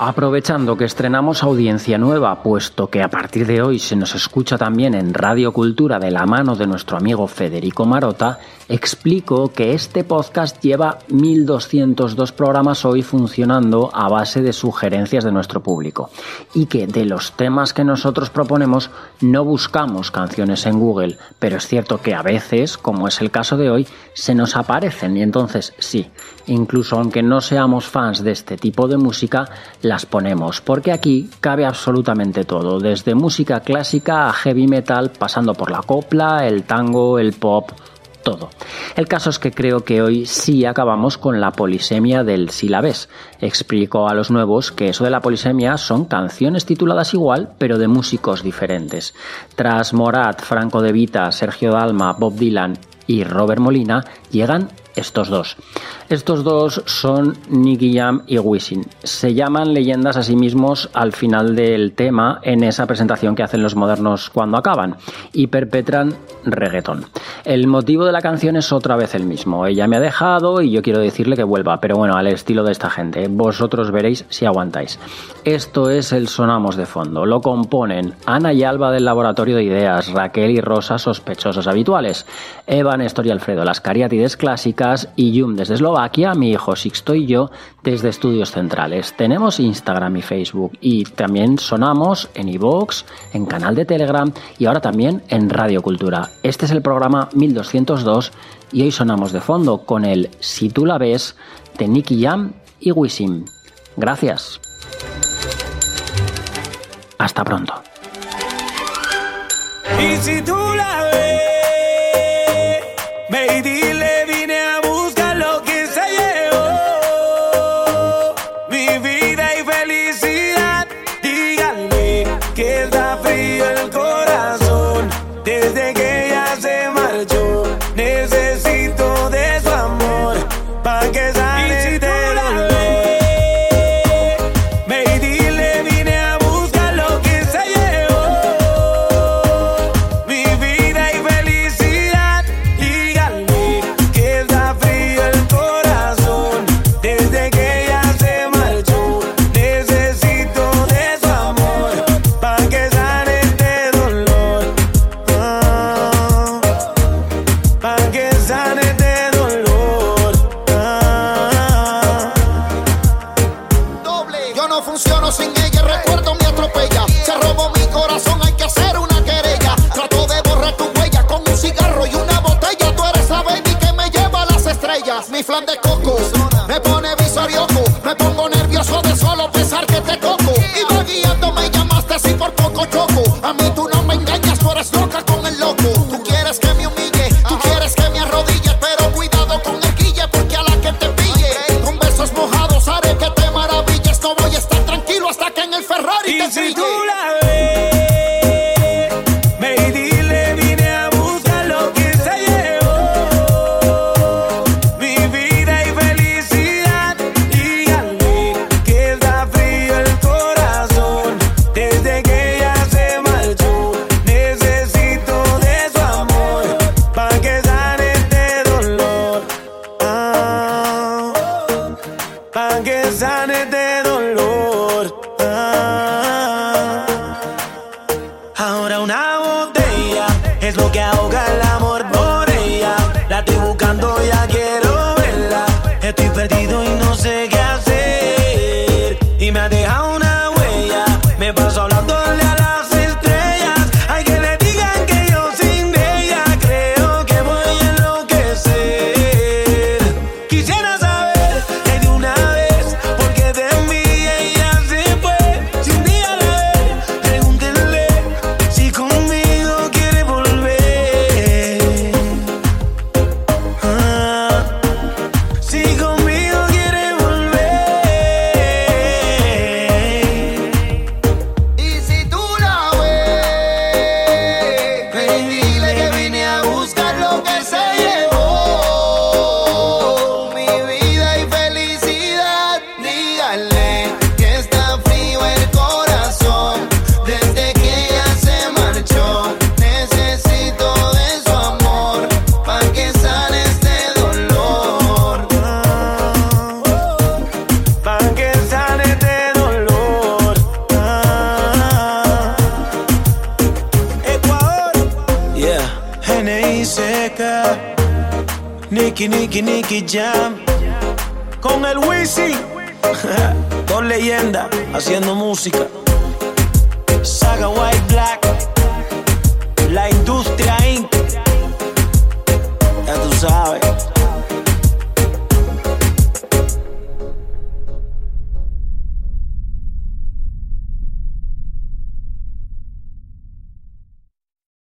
Aprovechando que estrenamos audiencia nueva, puesto que a partir de hoy se nos escucha también en Radio Cultura de la mano de nuestro amigo Federico Marota, explico que este podcast lleva 1202 programas hoy funcionando a base de sugerencias de nuestro público y que de los temas que nosotros proponemos no buscamos canciones en Google, pero es cierto que a veces, como es el caso de hoy, se nos aparecen y entonces sí, incluso aunque no seamos fans de este tipo de música, las ponemos, porque aquí cabe absolutamente todo, desde música clásica a heavy metal, pasando por la copla, el tango, el pop, todo. El caso es que creo que hoy sí acabamos con la polisemia del silabés. Explico a los nuevos que eso de la polisemia son canciones tituladas igual, pero de músicos diferentes. Tras Morat, Franco De Vita, Sergio Dalma, Bob Dylan y Robert Molina, llegan estos dos. Estos dos son Nicky Jam y Wisin. Se llaman leyendas a sí mismos al final del tema en esa presentación que hacen los modernos cuando acaban y perpetran reggaeton. El motivo de la canción es otra vez el mismo. Ella me ha dejado y yo quiero decirle que vuelva, pero bueno, al estilo de esta gente. Vosotros veréis si aguantáis. Esto es el Sonamos de fondo. Lo componen Ana y Alba del Laboratorio de Ideas, Raquel y Rosa sospechosos habituales, Eva, Néstor y Alfredo las cariátides clásicas y Yum desde Eslovaquia mi hijo Sixto y yo desde Estudios Centrales. Tenemos Instagram y Facebook y también sonamos en iVoox, en canal de Telegram y ahora también en Radio Cultura. Este es el programa 1202 y hoy sonamos de fondo con el Si tú la ves de Nicky Jam y Wisim. Gracias. Hasta pronto. botella es lo que ahoga la N.I.C.K. Nicky, Nicky, Nicky Jam. Con el Wisi. Dos leyendas haciendo música. Saga White Black. La industria Inc. Ya tú sabes.